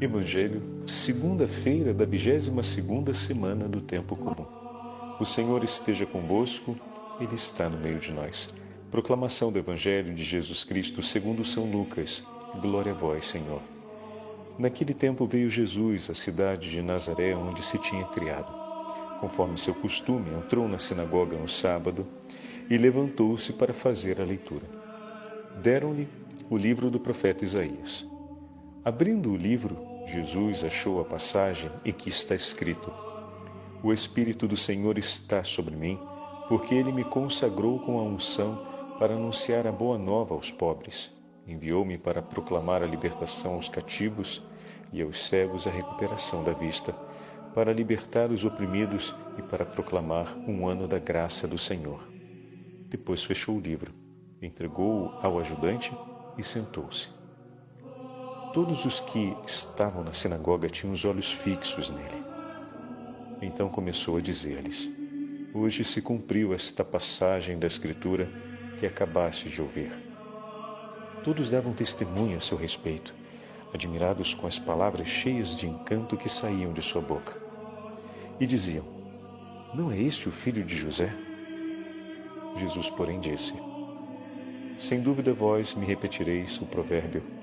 Evangelho, segunda-feira da 22 segunda semana do tempo comum. O Senhor esteja convosco, ele está no meio de nós. Proclamação do Evangelho de Jesus Cristo, segundo São Lucas. Glória a vós, Senhor. Naquele tempo veio Jesus à cidade de Nazaré, onde se tinha criado. Conforme seu costume, entrou na sinagoga no sábado e levantou-se para fazer a leitura. Deram-lhe o livro do profeta Isaías. Abrindo o livro, Jesus achou a passagem em que está escrito: O Espírito do Senhor está sobre mim, porque ele me consagrou com a unção para anunciar a boa nova aos pobres. Enviou-me para proclamar a libertação aos cativos e aos cegos a recuperação da vista, para libertar os oprimidos e para proclamar um ano da graça do Senhor. Depois fechou o livro, entregou-o ao ajudante e sentou-se. Todos os que estavam na sinagoga tinham os olhos fixos nele. Então começou a dizer-lhes: Hoje se cumpriu esta passagem da Escritura que acabaste de ouvir. Todos davam testemunho a seu respeito, admirados com as palavras cheias de encanto que saíam de sua boca. E diziam: Não é este o filho de José? Jesus, porém, disse: Sem dúvida vós me repetireis o provérbio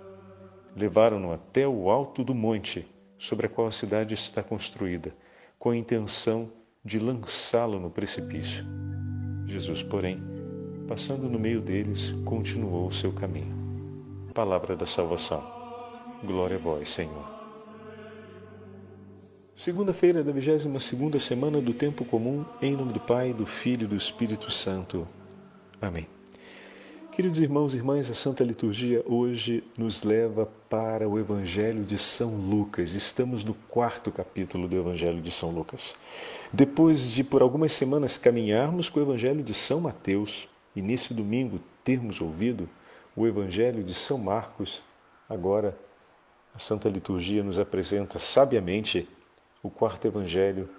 levaram-no até o alto do monte sobre a qual a cidade está construída, com a intenção de lançá-lo no precipício. Jesus, porém, passando no meio deles, continuou o seu caminho. Palavra da salvação. Glória a vós, Senhor. Segunda-feira da 22 segunda semana do tempo comum, em nome do Pai, do Filho e do Espírito Santo. Amém. Queridos irmãos e irmãs, a Santa Liturgia hoje nos leva para o Evangelho de São Lucas. Estamos no quarto capítulo do Evangelho de São Lucas. Depois de por algumas semanas caminharmos com o Evangelho de São Mateus e nesse domingo termos ouvido o Evangelho de São Marcos, agora a Santa Liturgia nos apresenta sabiamente o quarto Evangelho,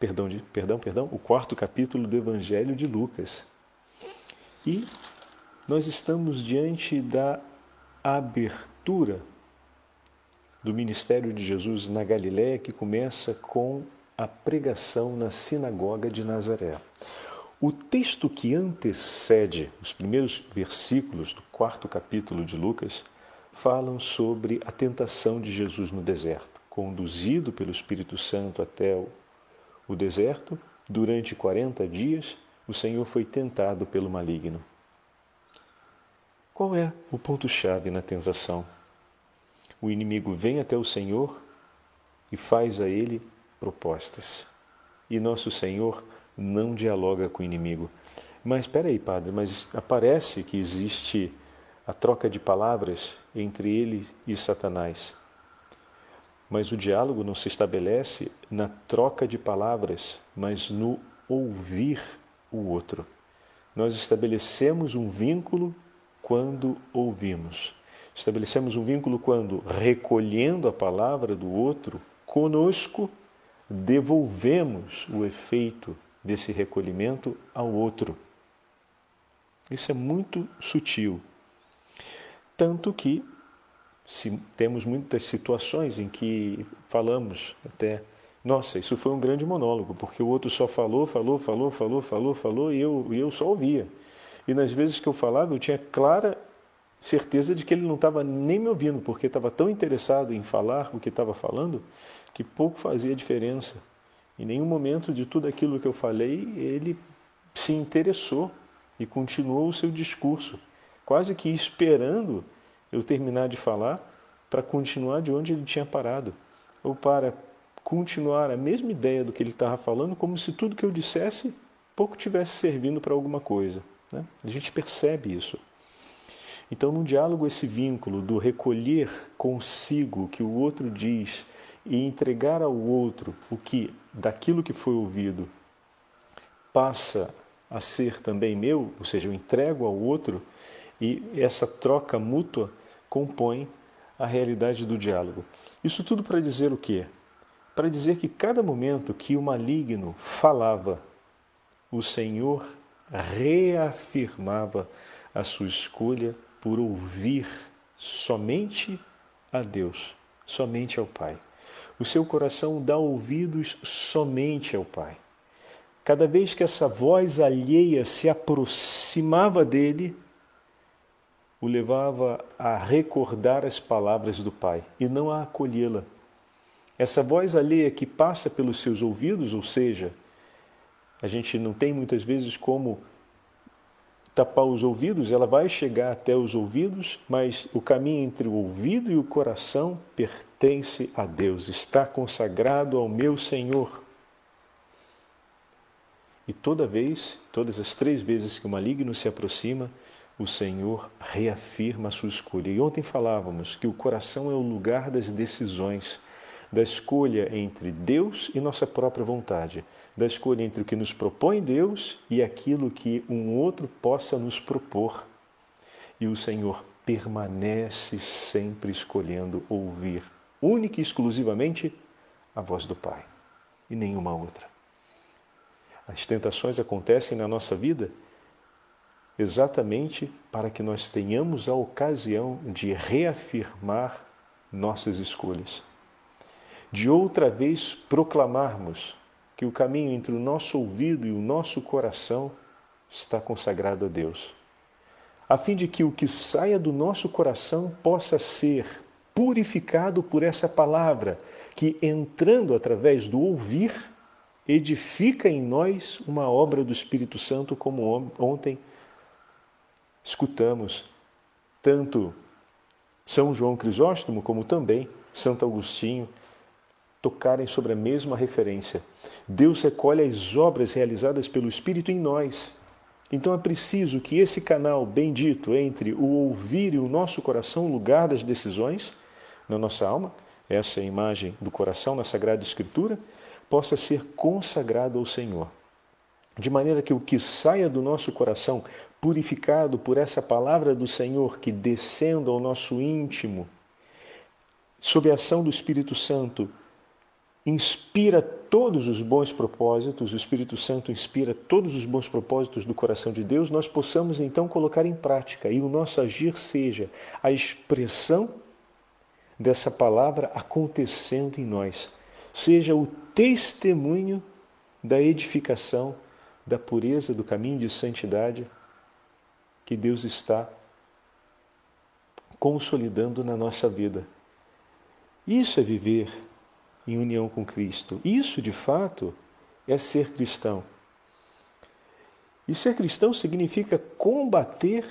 perdão, de, perdão, perdão, o quarto capítulo do Evangelho de Lucas. E nós estamos diante da abertura do ministério de Jesus na Galiléia, que começa com a pregação na sinagoga de Nazaré. O texto que antecede os primeiros versículos do quarto capítulo de Lucas falam sobre a tentação de Jesus no deserto. Conduzido pelo Espírito Santo até o deserto, durante 40 dias, o Senhor foi tentado pelo maligno. Qual é o ponto-chave na tentação? O inimigo vem até o Senhor e faz a ele propostas. E nosso Senhor não dialoga com o inimigo. Mas espera aí, padre, mas aparece que existe a troca de palavras entre ele e Satanás. Mas o diálogo não se estabelece na troca de palavras, mas no ouvir o outro. Nós estabelecemos um vínculo quando ouvimos. Estabelecemos um vínculo quando, recolhendo a palavra do outro, conosco devolvemos o efeito desse recolhimento ao outro. Isso é muito sutil. Tanto que se temos muitas situações em que falamos até, nossa, isso foi um grande monólogo, porque o outro só falou, falou, falou, falou, falou, falou e eu, e eu só ouvia. E nas vezes que eu falava, eu tinha clara certeza de que ele não estava nem me ouvindo, porque estava tão interessado em falar o que estava falando, que pouco fazia diferença. Em nenhum momento de tudo aquilo que eu falei, ele se interessou e continuou o seu discurso, quase que esperando eu terminar de falar para continuar de onde ele tinha parado, ou para continuar a mesma ideia do que ele estava falando, como se tudo que eu dissesse pouco tivesse servindo para alguma coisa. Né? A gente percebe isso. Então, no diálogo, esse vínculo do recolher consigo o que o outro diz e entregar ao outro o que daquilo que foi ouvido passa a ser também meu, ou seja, eu entrego ao outro e essa troca mútua compõe a realidade do diálogo. Isso tudo para dizer o quê? Para dizer que cada momento que o maligno falava, o Senhor reafirmava a sua escolha por ouvir somente a Deus, somente ao Pai. O seu coração dá ouvidos somente ao Pai. Cada vez que essa voz alheia se aproximava dele, o levava a recordar as palavras do Pai e não a acolhê-la. Essa voz alheia que passa pelos seus ouvidos, ou seja, a gente não tem muitas vezes como tapar os ouvidos, ela vai chegar até os ouvidos, mas o caminho entre o ouvido e o coração pertence a Deus, está consagrado ao meu Senhor. E toda vez, todas as três vezes que o maligno se aproxima, o Senhor reafirma a sua escolha. E ontem falávamos que o coração é o lugar das decisões, da escolha entre Deus e nossa própria vontade da escolha entre o que nos propõe Deus e aquilo que um outro possa nos propor. E o Senhor permanece sempre escolhendo ouvir única e exclusivamente a voz do Pai e nenhuma outra. As tentações acontecem na nossa vida exatamente para que nós tenhamos a ocasião de reafirmar nossas escolhas, de outra vez proclamarmos que o caminho entre o nosso ouvido e o nosso coração está consagrado a Deus, a fim de que o que saia do nosso coração possa ser purificado por essa palavra, que entrando através do ouvir, edifica em nós uma obra do Espírito Santo, como ontem escutamos. Tanto São João Crisóstomo como também Santo Agostinho tocarem sobre a mesma referência. Deus recolhe as obras realizadas pelo Espírito em nós. Então é preciso que esse canal bendito entre o ouvir e o nosso coração, o lugar das decisões na nossa alma, essa é imagem do coração na Sagrada Escritura, possa ser consagrado ao Senhor. De maneira que o que saia do nosso coração, purificado por essa palavra do Senhor que descendo ao nosso íntimo, sob a ação do Espírito Santo, inspira todos os bons propósitos, o Espírito Santo inspira todos os bons propósitos do coração de Deus, nós possamos então colocar em prática e o nosso agir seja a expressão dessa palavra acontecendo em nós, seja o testemunho da edificação, da pureza, do caminho de santidade que Deus está consolidando na nossa vida. Isso é viver em união com Cristo. Isso, de fato, é ser cristão. E ser cristão significa combater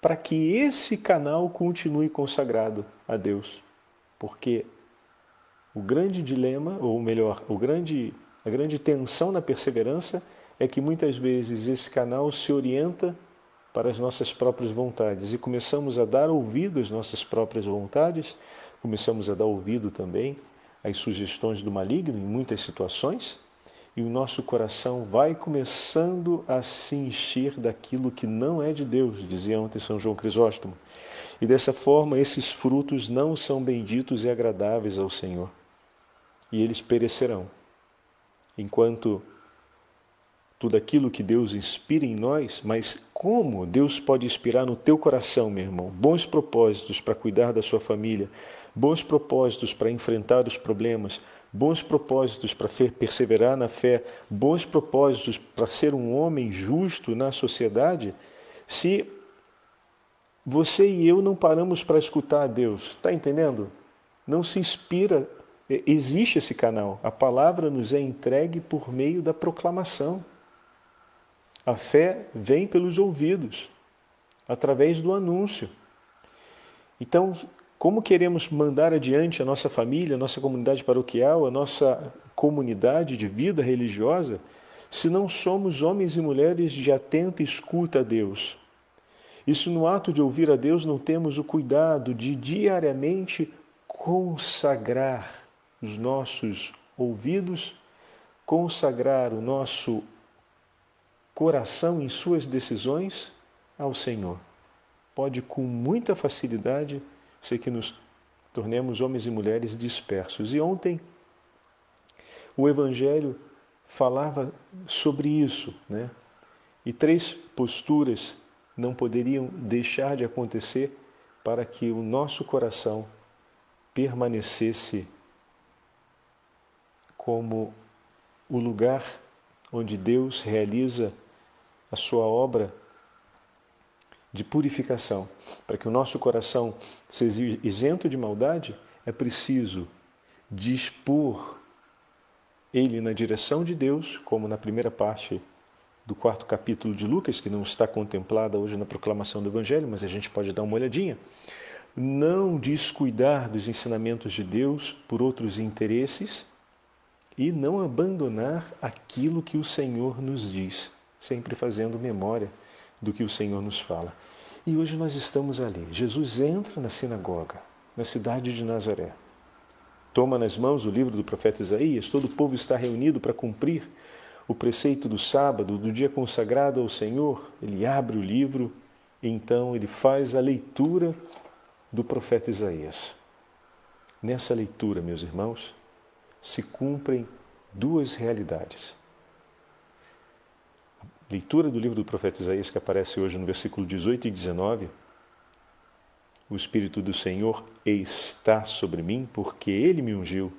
para que esse canal continue consagrado a Deus. Porque o grande dilema, ou melhor, o grande, a grande tensão na perseverança é que muitas vezes esse canal se orienta para as nossas próprias vontades e começamos a dar ouvido às nossas próprias vontades, começamos a dar ouvido também as sugestões do maligno em muitas situações e o nosso coração vai começando a se encher daquilo que não é de Deus, dizia ontem São João Crisóstomo. E dessa forma, esses frutos não são benditos e agradáveis ao Senhor. E eles perecerão. Enquanto tudo aquilo que Deus inspira em nós, mas como Deus pode inspirar no teu coração, meu irmão, bons propósitos para cuidar da sua família, bons propósitos para enfrentar os problemas, bons propósitos para perseverar na fé, bons propósitos para ser um homem justo na sociedade, se você e eu não paramos para escutar a Deus, está entendendo? Não se inspira, existe esse canal. A palavra nos é entregue por meio da proclamação. A fé vem pelos ouvidos, através do anúncio. Então, como queremos mandar adiante a nossa família, a nossa comunidade paroquial, a nossa comunidade de vida religiosa, se não somos homens e mulheres de atenta escuta a Deus? Isso no ato de ouvir a Deus não temos o cuidado de diariamente consagrar os nossos ouvidos, consagrar o nosso coração em suas decisões ao Senhor. Pode com muita facilidade ser que nos tornemos homens e mulheres dispersos. E ontem o Evangelho falava sobre isso, né? E três posturas não poderiam deixar de acontecer para que o nosso coração permanecesse como o lugar onde Deus realiza a sua obra de purificação. Para que o nosso coração seja isento de maldade, é preciso dispor ele na direção de Deus, como na primeira parte do quarto capítulo de Lucas, que não está contemplada hoje na proclamação do Evangelho, mas a gente pode dar uma olhadinha. Não descuidar dos ensinamentos de Deus por outros interesses e não abandonar aquilo que o Senhor nos diz, sempre fazendo memória do que o Senhor nos fala. E hoje nós estamos ali. Jesus entra na sinagoga, na cidade de Nazaré. Toma nas mãos o livro do profeta Isaías, todo o povo está reunido para cumprir o preceito do sábado, do dia consagrado ao Senhor, ele abre o livro e então ele faz a leitura do profeta Isaías. Nessa leitura, meus irmãos, se cumprem duas realidades. Leitura do livro do profeta Isaías, que aparece hoje no versículo 18 e 19. O Espírito do Senhor está sobre mim, porque ele me ungiu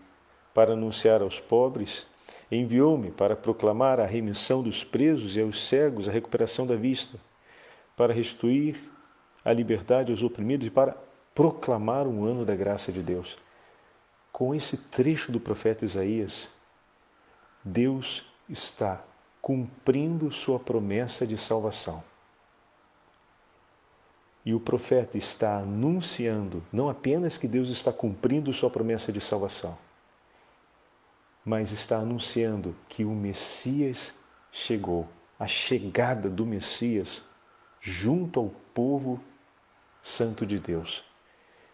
para anunciar aos pobres Enviou-me para proclamar a remissão dos presos e aos cegos a recuperação da vista, para restituir a liberdade aos oprimidos e para proclamar um ano da graça de Deus. Com esse trecho do profeta Isaías, Deus está cumprindo sua promessa de salvação. E o profeta está anunciando não apenas que Deus está cumprindo sua promessa de salvação, mas está anunciando que o Messias chegou, a chegada do Messias junto ao povo santo de Deus.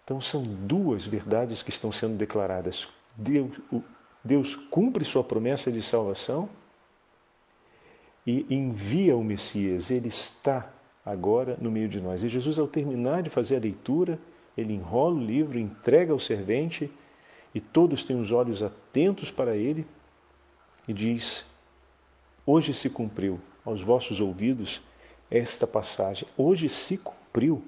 Então são duas verdades que estão sendo declaradas. Deus, Deus cumpre sua promessa de salvação e envia o Messias. Ele está agora no meio de nós. E Jesus, ao terminar de fazer a leitura, ele enrola o livro, entrega ao servente e todos têm os olhos atentos para ele, e diz: Hoje se cumpriu aos vossos ouvidos esta passagem. Hoje se cumpriu.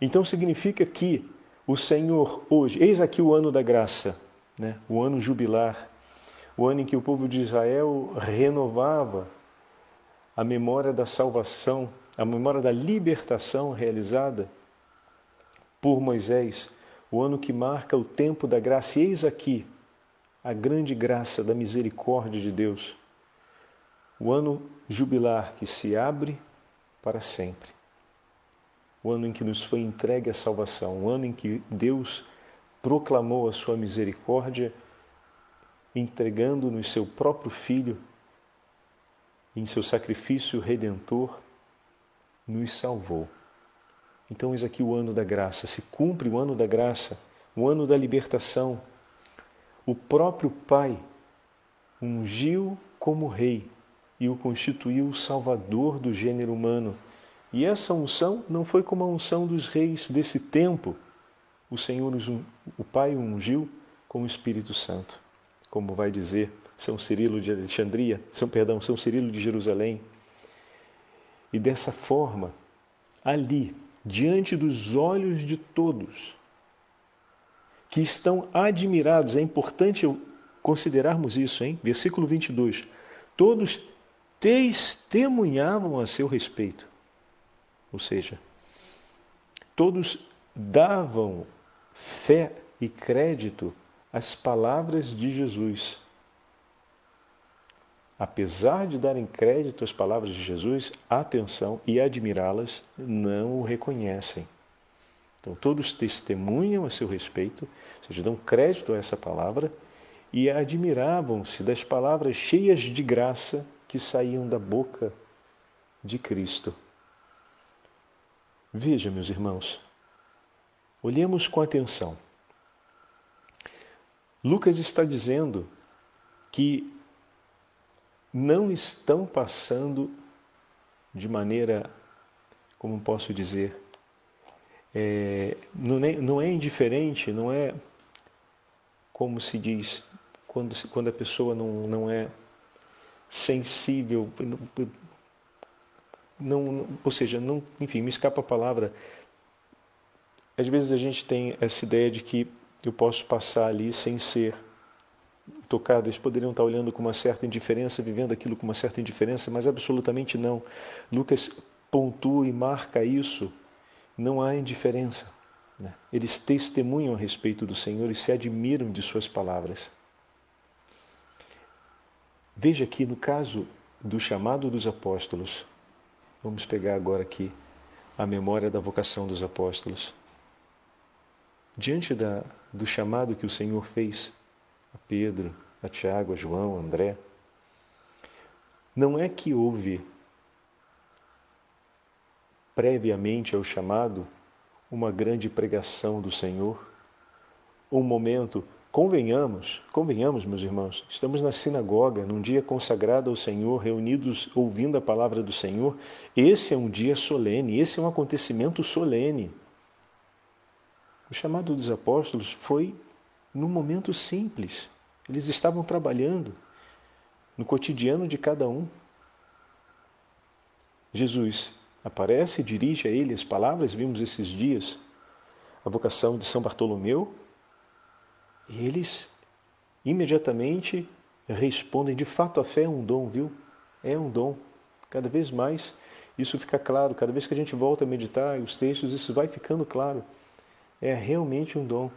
Então significa que o Senhor hoje, eis aqui o ano da graça, né? o ano jubilar, o ano em que o povo de Israel renovava a memória da salvação, a memória da libertação realizada por Moisés o ano que marca o tempo da graça. E eis aqui a grande graça da misericórdia de Deus. O ano jubilar que se abre para sempre. O ano em que nos foi entregue a salvação, o ano em que Deus proclamou a sua misericórdia, entregando-nos seu próprio Filho, em seu sacrifício redentor, nos salvou. Então, eis aqui o ano da graça, se cumpre o ano da graça, o ano da libertação. O próprio Pai ungiu como rei e o constituiu salvador do gênero humano. E essa unção não foi como a unção dos reis desse tempo. O Senhor, o Pai, o ungiu com o Espírito Santo, como vai dizer São Cirilo de Alexandria, São perdão, São Cirilo de Jerusalém. E dessa forma, ali diante dos olhos de todos, que estão admirados. É importante considerarmos isso, hein? Versículo 22. Todos testemunhavam a seu respeito. Ou seja, todos davam fé e crédito às palavras de Jesus. Apesar de darem crédito às palavras de Jesus, atenção e admirá-las, não o reconhecem. Então, todos testemunham a seu respeito, ou seja, dão crédito a essa palavra e admiravam-se das palavras cheias de graça que saíam da boca de Cristo. Veja, meus irmãos, olhemos com atenção. Lucas está dizendo que não estão passando de maneira, como posso dizer, é, não, é, não é indiferente, não é como se diz, quando, quando a pessoa não, não é sensível, não, ou seja, não, enfim, me escapa a palavra. Às vezes a gente tem essa ideia de que eu posso passar ali sem ser tocado, eles poderiam estar olhando com uma certa indiferença, vivendo aquilo com uma certa indiferença, mas absolutamente não. Lucas pontua e marca isso. Não há indiferença. Né? Eles testemunham a respeito do Senhor e se admiram de suas palavras. Veja aqui no caso do chamado dos apóstolos, vamos pegar agora aqui a memória da vocação dos apóstolos. Diante da, do chamado que o Senhor fez, a Pedro, a Tiago, a João, a André. Não é que houve previamente ao chamado uma grande pregação do Senhor, um momento, convenhamos, convenhamos, meus irmãos, estamos na sinagoga, num dia consagrado ao Senhor, reunidos ouvindo a palavra do Senhor. Esse é um dia solene, esse é um acontecimento solene. O chamado dos apóstolos foi num momento simples. Eles estavam trabalhando no cotidiano de cada um. Jesus aparece, dirige a ele as palavras, vimos esses dias a vocação de São Bartolomeu, e eles imediatamente respondem: de fato, a fé é um dom, viu? É um dom. Cada vez mais isso fica claro, cada vez que a gente volta a meditar os textos, isso vai ficando claro. É realmente um dom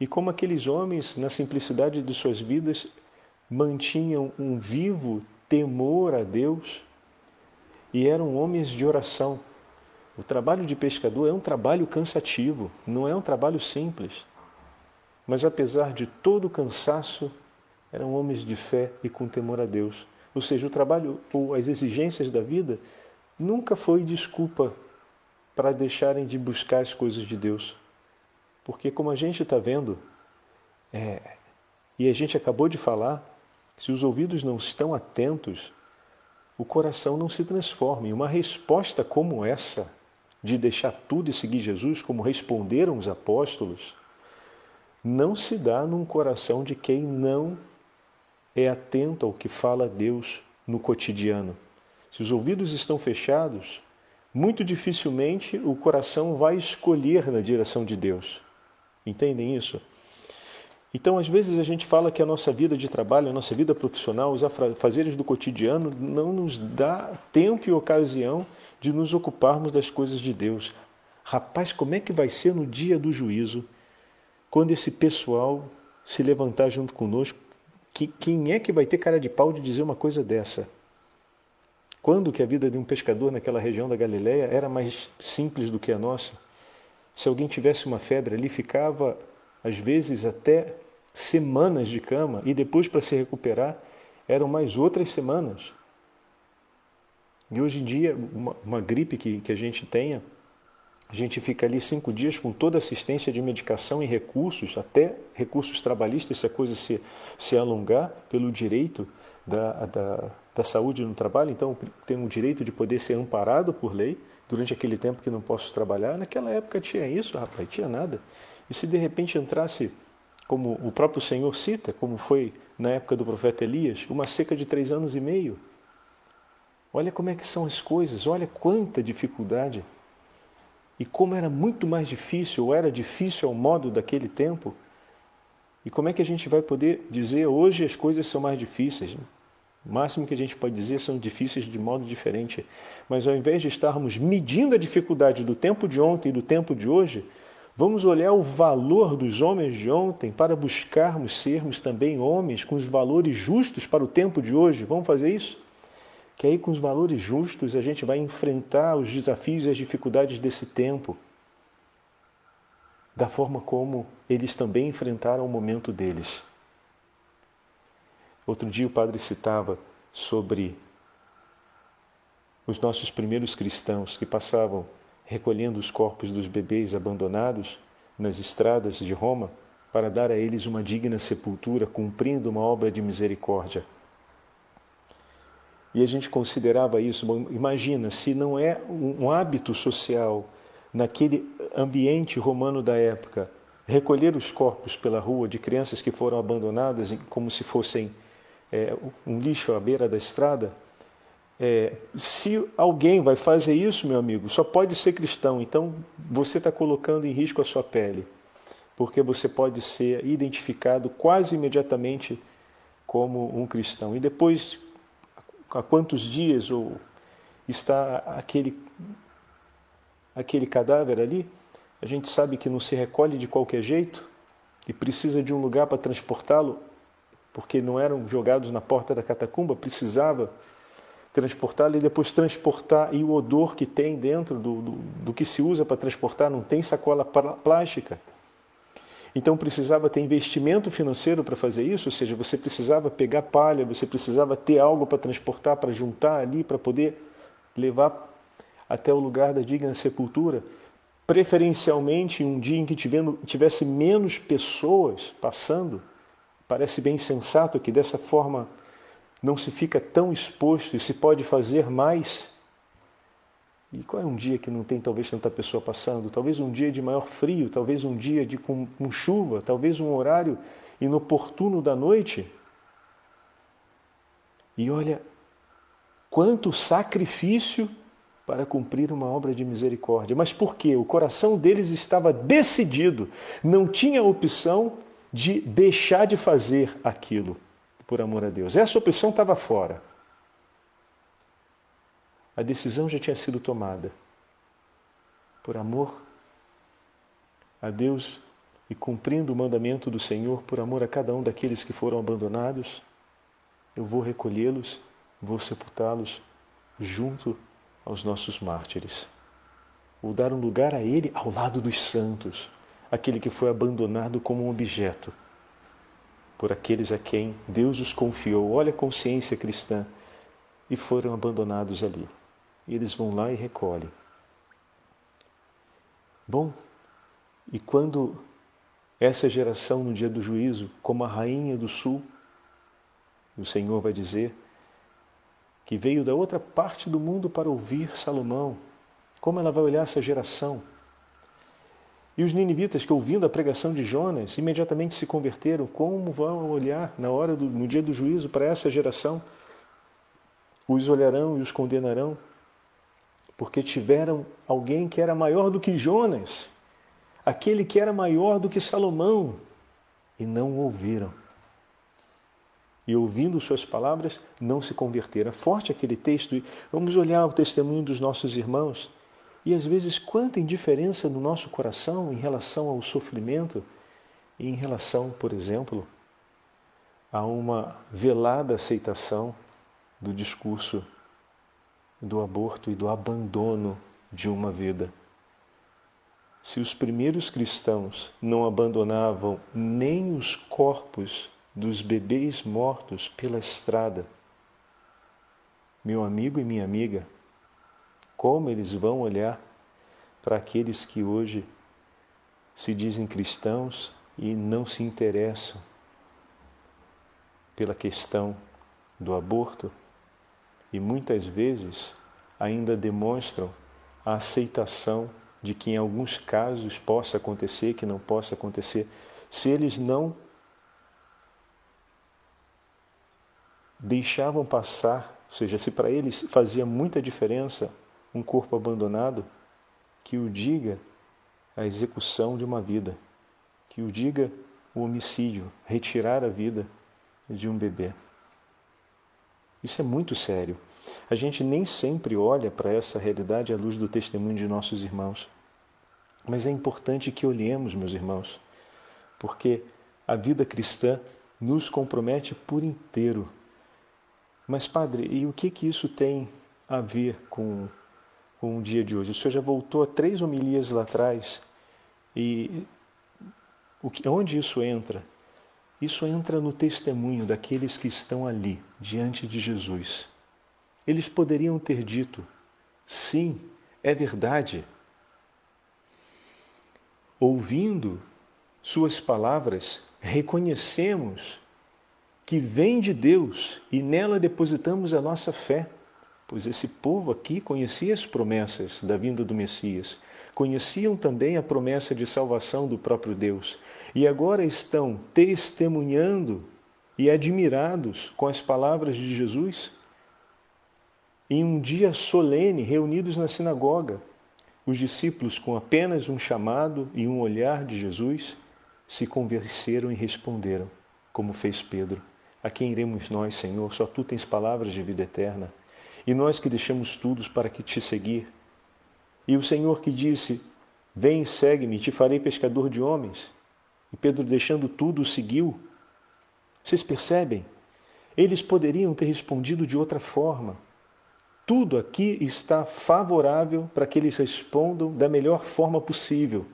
e como aqueles homens, na simplicidade de suas vidas, mantinham um vivo temor a Deus e eram homens de oração. O trabalho de pescador é um trabalho cansativo, não é um trabalho simples. Mas apesar de todo o cansaço, eram homens de fé e com temor a Deus. Ou seja, o trabalho ou as exigências da vida nunca foi desculpa para deixarem de buscar as coisas de Deus. Porque, como a gente está vendo, é, e a gente acabou de falar, se os ouvidos não estão atentos, o coração não se transforma. E uma resposta como essa, de deixar tudo e seguir Jesus, como responderam os apóstolos, não se dá num coração de quem não é atento ao que fala Deus no cotidiano. Se os ouvidos estão fechados, muito dificilmente o coração vai escolher na direção de Deus. Entendem isso? Então, às vezes, a gente fala que a nossa vida de trabalho, a nossa vida profissional, os afazeres do cotidiano não nos dá tempo e ocasião de nos ocuparmos das coisas de Deus. Rapaz, como é que vai ser no dia do juízo, quando esse pessoal se levantar junto conosco? quem é que vai ter cara de pau de dizer uma coisa dessa? Quando que a vida de um pescador naquela região da Galileia era mais simples do que a nossa? Se alguém tivesse uma febre ali, ficava às vezes até semanas de cama e depois para se recuperar eram mais outras semanas. E hoje em dia, uma, uma gripe que, que a gente tenha, a gente fica ali cinco dias com toda assistência de medicação e recursos, até recursos trabalhistas, se a coisa se, se alongar pelo direito da, da, da saúde no trabalho. Então, tem o direito de poder ser amparado por lei durante aquele tempo que não posso trabalhar. Naquela época tinha isso, rapaz, tinha nada. E se de repente entrasse, como o próprio Senhor cita, como foi na época do profeta Elias, uma seca de três anos e meio. Olha como é que são as coisas, olha quanta dificuldade. E como era muito mais difícil, ou era difícil ao modo daquele tempo. E como é que a gente vai poder dizer hoje as coisas são mais difíceis? O máximo que a gente pode dizer são difíceis de modo diferente. Mas ao invés de estarmos medindo a dificuldade do tempo de ontem e do tempo de hoje, vamos olhar o valor dos homens de ontem para buscarmos sermos também homens com os valores justos para o tempo de hoje. Vamos fazer isso? Que aí, com os valores justos, a gente vai enfrentar os desafios e as dificuldades desse tempo da forma como eles também enfrentaram o momento deles. Outro dia o padre citava sobre os nossos primeiros cristãos que passavam recolhendo os corpos dos bebês abandonados nas estradas de Roma para dar a eles uma digna sepultura, cumprindo uma obra de misericórdia. E a gente considerava isso, imagina, se não é um hábito social naquele ambiente romano da época, recolher os corpos pela rua de crianças que foram abandonadas como se fossem é, um lixo à beira da estrada, é, se alguém vai fazer isso, meu amigo, só pode ser cristão. Então você está colocando em risco a sua pele, porque você pode ser identificado quase imediatamente como um cristão. E depois, a quantos dias ou está aquele aquele cadáver ali, a gente sabe que não se recolhe de qualquer jeito e precisa de um lugar para transportá-lo, porque não eram jogados na porta da catacumba, precisava transportá-lo e depois transportar, e o odor que tem dentro do, do, do que se usa para transportar, não tem sacola plástica. Então precisava ter investimento financeiro para fazer isso, ou seja, você precisava pegar palha, você precisava ter algo para transportar, para juntar ali, para poder levar até o lugar da digna sepultura, preferencialmente em um dia em que tivesse menos pessoas passando. Parece bem sensato que dessa forma não se fica tão exposto e se pode fazer mais. E qual é um dia que não tem talvez tanta pessoa passando? Talvez um dia de maior frio, talvez um dia de com, com chuva, talvez um horário inoportuno da noite. E olha quanto sacrifício para cumprir uma obra de misericórdia. Mas por quê? O coração deles estava decidido, não tinha opção de deixar de fazer aquilo por amor a Deus. Essa opção estava fora. A decisão já tinha sido tomada. Por amor a Deus e cumprindo o mandamento do Senhor, por amor a cada um daqueles que foram abandonados, eu vou recolhê-los, vou sepultá-los junto aos nossos mártires. Vou dar um lugar a ele ao lado dos santos, aquele que foi abandonado como um objeto por aqueles a quem Deus os confiou. Olha a consciência cristã. E foram abandonados ali. E eles vão lá e recolhem. Bom, e quando essa geração no dia do juízo, como a rainha do sul, o Senhor vai dizer que veio da outra parte do mundo para ouvir Salomão, como ela vai olhar essa geração? E os ninivitas que ouvindo a pregação de Jonas imediatamente se converteram, como vão olhar na hora do, no dia do juízo para essa geração? Os olharão e os condenarão, porque tiveram alguém que era maior do que Jonas, aquele que era maior do que Salomão, e não o ouviram. E ouvindo suas palavras, não se converteram. Forte aquele texto. Vamos olhar o testemunho dos nossos irmãos e às vezes, quanta indiferença no nosso coração em relação ao sofrimento e em relação, por exemplo, a uma velada aceitação do discurso do aborto e do abandono de uma vida. Se os primeiros cristãos não abandonavam nem os corpos dos bebês mortos pela estrada, meu amigo e minha amiga, como eles vão olhar para aqueles que hoje se dizem cristãos e não se interessam pela questão do aborto e muitas vezes ainda demonstram a aceitação de que em alguns casos possa acontecer, que não possa acontecer, se eles não deixavam passar, ou seja, se para eles fazia muita diferença um corpo abandonado, que o diga a execução de uma vida, que o diga o homicídio, retirar a vida de um bebê. Isso é muito sério. A gente nem sempre olha para essa realidade à luz do testemunho de nossos irmãos. Mas é importante que olhemos, meus irmãos, porque a vida cristã nos compromete por inteiro. Mas, Padre, e o que, que isso tem a ver com, com o dia de hoje? O senhor já voltou a três homilias lá atrás e onde isso entra? Isso entra no testemunho daqueles que estão ali, diante de Jesus. Eles poderiam ter dito: sim, é verdade. Ouvindo Suas palavras, reconhecemos que vem de Deus e nela depositamos a nossa fé. Pois esse povo aqui conhecia as promessas da vinda do Messias, conheciam também a promessa de salvação do próprio Deus e agora estão testemunhando e admirados com as palavras de Jesus. Em um dia solene, reunidos na sinagoga, os discípulos, com apenas um chamado e um olhar de Jesus, se convenceram e responderam, como fez Pedro: A quem iremos nós, Senhor? Só tu tens palavras de vida eterna. E nós que deixamos tudo para que te seguir. E o Senhor que disse: Vem, segue-me, te farei pescador de homens. E Pedro, deixando tudo, o seguiu. Vocês percebem? Eles poderiam ter respondido de outra forma. Tudo aqui está favorável para que eles respondam da melhor forma possível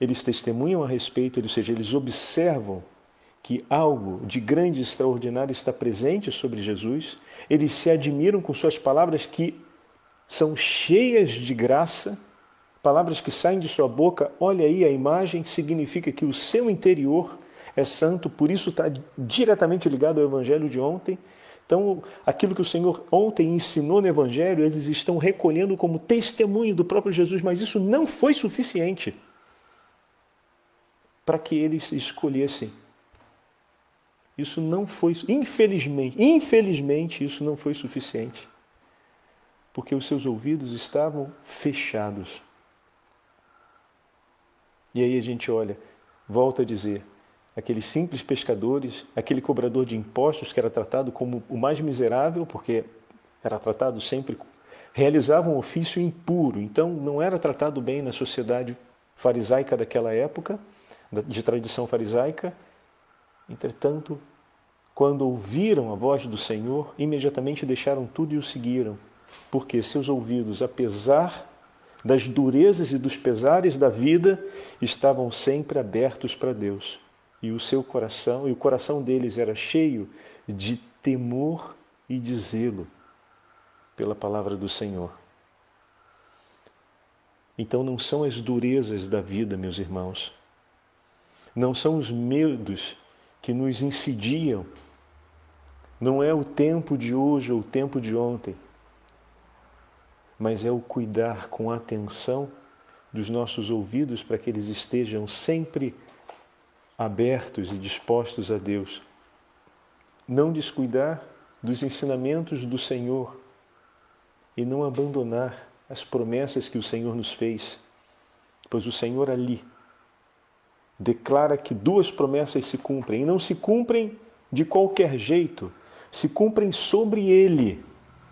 eles testemunham a respeito, ou seja, eles observam que algo de grande e extraordinário está presente sobre Jesus, eles se admiram com suas palavras que são cheias de graça, palavras que saem de sua boca, olha aí a imagem, significa que o seu interior é santo, por isso está diretamente ligado ao Evangelho de ontem. Então, aquilo que o Senhor ontem ensinou no Evangelho, eles estão recolhendo como testemunho do próprio Jesus, mas isso não foi suficiente para que eles escolhessem. Isso não foi, infelizmente, infelizmente, isso não foi suficiente, porque os seus ouvidos estavam fechados. E aí a gente olha, volta a dizer, aqueles simples pescadores, aquele cobrador de impostos que era tratado como o mais miserável, porque era tratado sempre, realizava um ofício impuro, então não era tratado bem na sociedade farisaica daquela época de tradição farisaica. Entretanto, quando ouviram a voz do Senhor, imediatamente deixaram tudo e o seguiram, porque seus ouvidos, apesar das durezas e dos pesares da vida, estavam sempre abertos para Deus. E o seu coração, e o coração deles era cheio de temor e de zelo pela palavra do Senhor. Então não são as durezas da vida, meus irmãos, não são os medos que nos incidiam, não é o tempo de hoje ou o tempo de ontem, mas é o cuidar com atenção dos nossos ouvidos para que eles estejam sempre abertos e dispostos a Deus. Não descuidar dos ensinamentos do Senhor e não abandonar as promessas que o Senhor nos fez, pois o Senhor ali declara que duas promessas se cumprem, e não se cumprem de qualquer jeito, se cumprem sobre ele,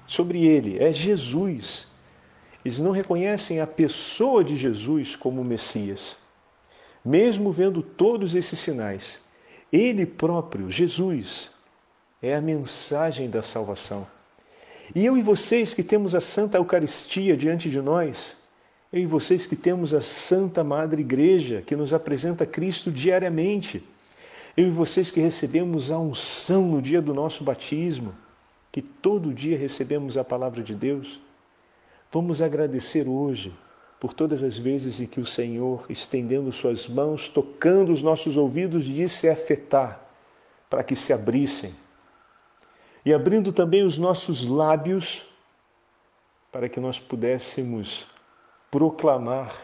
sobre ele, é Jesus. Eles não reconhecem a pessoa de Jesus como Messias. Mesmo vendo todos esses sinais, ele próprio, Jesus, é a mensagem da salvação. E eu e vocês que temos a Santa Eucaristia diante de nós, eu e vocês que temos a Santa Madre Igreja, que nos apresenta Cristo diariamente. Eu e vocês que recebemos a unção no dia do nosso batismo, que todo dia recebemos a palavra de Deus. Vamos agradecer hoje por todas as vezes em que o Senhor, estendendo suas mãos, tocando os nossos ouvidos, disse afetar, para que se abrissem. E abrindo também os nossos lábios, para que nós pudéssemos proclamar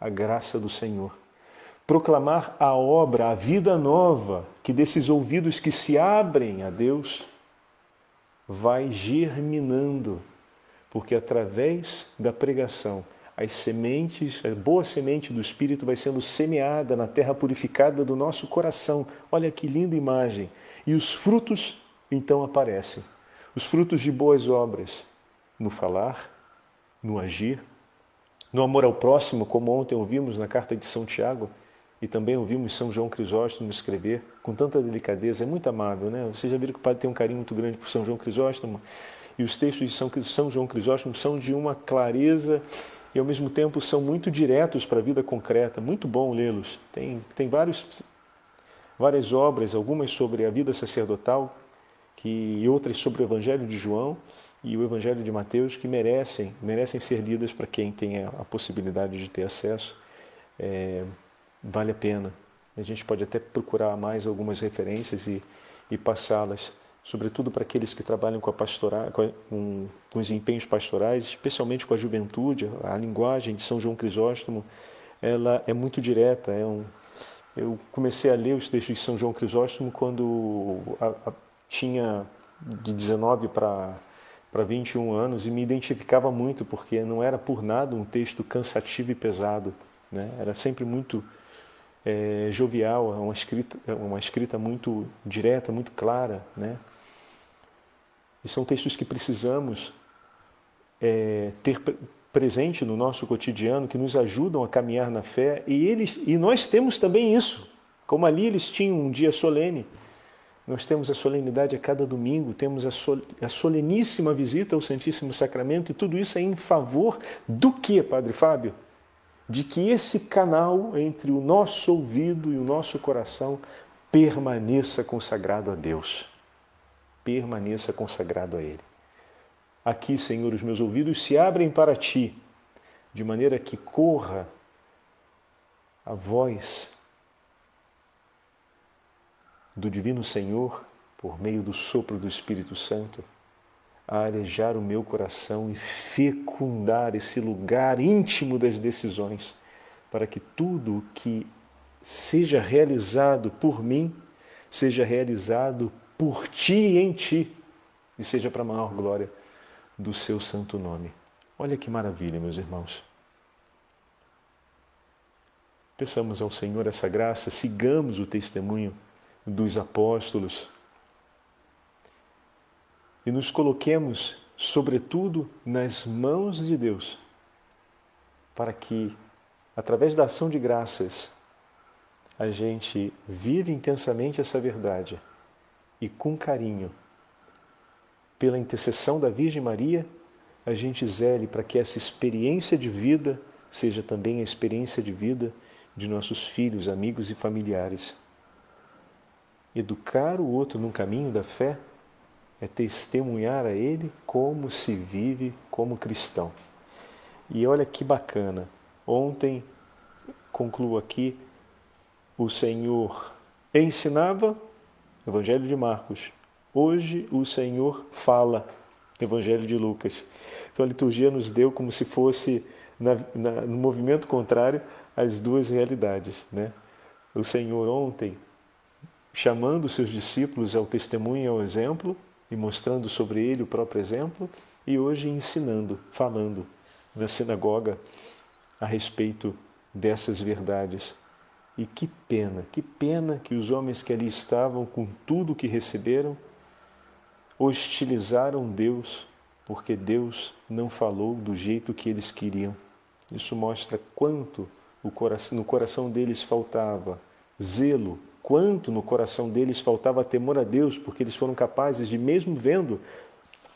a graça do Senhor, proclamar a obra, a vida nova que desses ouvidos que se abrem a Deus vai germinando, porque através da pregação as sementes, a boa semente do Espírito vai sendo semeada na terra purificada do nosso coração. Olha que linda imagem! E os frutos então aparecem os frutos de boas obras no falar, no agir, no amor ao próximo, como ontem ouvimos na carta de São Tiago e também ouvimos São João Crisóstomo escrever com tanta delicadeza, é muito amável, né? Vocês já viram que o padre tem um carinho muito grande por São João Crisóstomo e os textos de São, São João Crisóstomo são de uma clareza e ao mesmo tempo são muito diretos para a vida concreta, muito bom lê-los. Tem, tem vários, várias obras, algumas sobre a vida sacerdotal que, e outras sobre o Evangelho de João e o Evangelho de Mateus que merecem, merecem ser lidas para quem tem a, possibilidade de ter acesso. É, vale a pena. A gente pode até procurar mais algumas referências e, e passá-las, sobretudo para aqueles que trabalham com, a pastora, com, com, com os empenhos pastorais, especialmente com a juventude. A linguagem de São João Crisóstomo ela é muito direta. É um, eu comecei a ler os textos de São João Crisóstomo quando a, a, tinha de 19 para para 21 anos e me identificava muito porque não era por nada um texto cansativo e pesado, né? Era sempre muito é, jovial, é uma escrita, é uma escrita muito direta, muito clara, né? E são textos que precisamos é, ter presente no nosso cotidiano, que nos ajudam a caminhar na fé. E eles, e nós temos também isso. Como ali eles tinham um dia solene, nós temos a solenidade a cada domingo, temos a, sol, a soleníssima visita ao Santíssimo Sacramento, e tudo isso é em favor do que, Padre Fábio? De que esse canal entre o nosso ouvido e o nosso coração permaneça consagrado a Deus. Permaneça consagrado a Ele. Aqui, Senhor, os meus ouvidos se abrem para Ti, de maneira que corra a voz do Divino Senhor, por meio do sopro do Espírito Santo, a arejar o meu coração e fecundar esse lugar íntimo das decisões, para que tudo o que seja realizado por mim seja realizado por ti e em ti, e seja para a maior glória do seu santo nome. Olha que maravilha, meus irmãos. Peçamos ao Senhor essa graça, sigamos o testemunho dos apóstolos e nos coloquemos, sobretudo, nas mãos de Deus, para que, através da ação de graças, a gente vive intensamente essa verdade e, com carinho, pela intercessão da Virgem Maria, a gente zele para que essa experiência de vida seja também a experiência de vida de nossos filhos, amigos e familiares. Educar o outro no caminho da fé é testemunhar a ele como se vive como cristão. E olha que bacana. Ontem, concluo aqui, o Senhor ensinava, Evangelho de Marcos. Hoje o Senhor fala, Evangelho de Lucas. Então a liturgia nos deu como se fosse, na, na, no movimento contrário, as duas realidades. Né? O Senhor ontem chamando seus discípulos ao testemunho e ao exemplo e mostrando sobre ele o próprio exemplo, e hoje ensinando, falando na sinagoga a respeito dessas verdades. E que pena, que pena que os homens que ali estavam, com tudo que receberam, hostilizaram Deus, porque Deus não falou do jeito que eles queriam. Isso mostra quanto no coração deles faltava zelo quanto no coração deles faltava temor a Deus, porque eles foram capazes de, mesmo vendo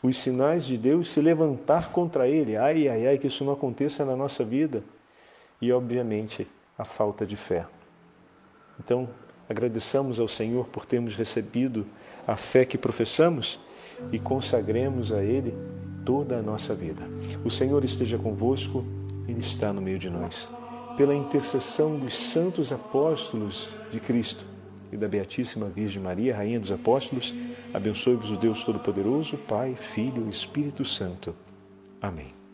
os sinais de Deus, se levantar contra ele. Ai, ai, ai, que isso não aconteça na nossa vida. E, obviamente, a falta de fé. Então, agradeçamos ao Senhor por termos recebido a fé que professamos e consagremos a Ele toda a nossa vida. O Senhor esteja convosco, Ele está no meio de nós. Pela intercessão dos santos apóstolos de Cristo, e da Beatíssima Virgem Maria, Rainha dos Apóstolos, abençoe-vos o Deus Todo-Poderoso, Pai, Filho e Espírito Santo. Amém.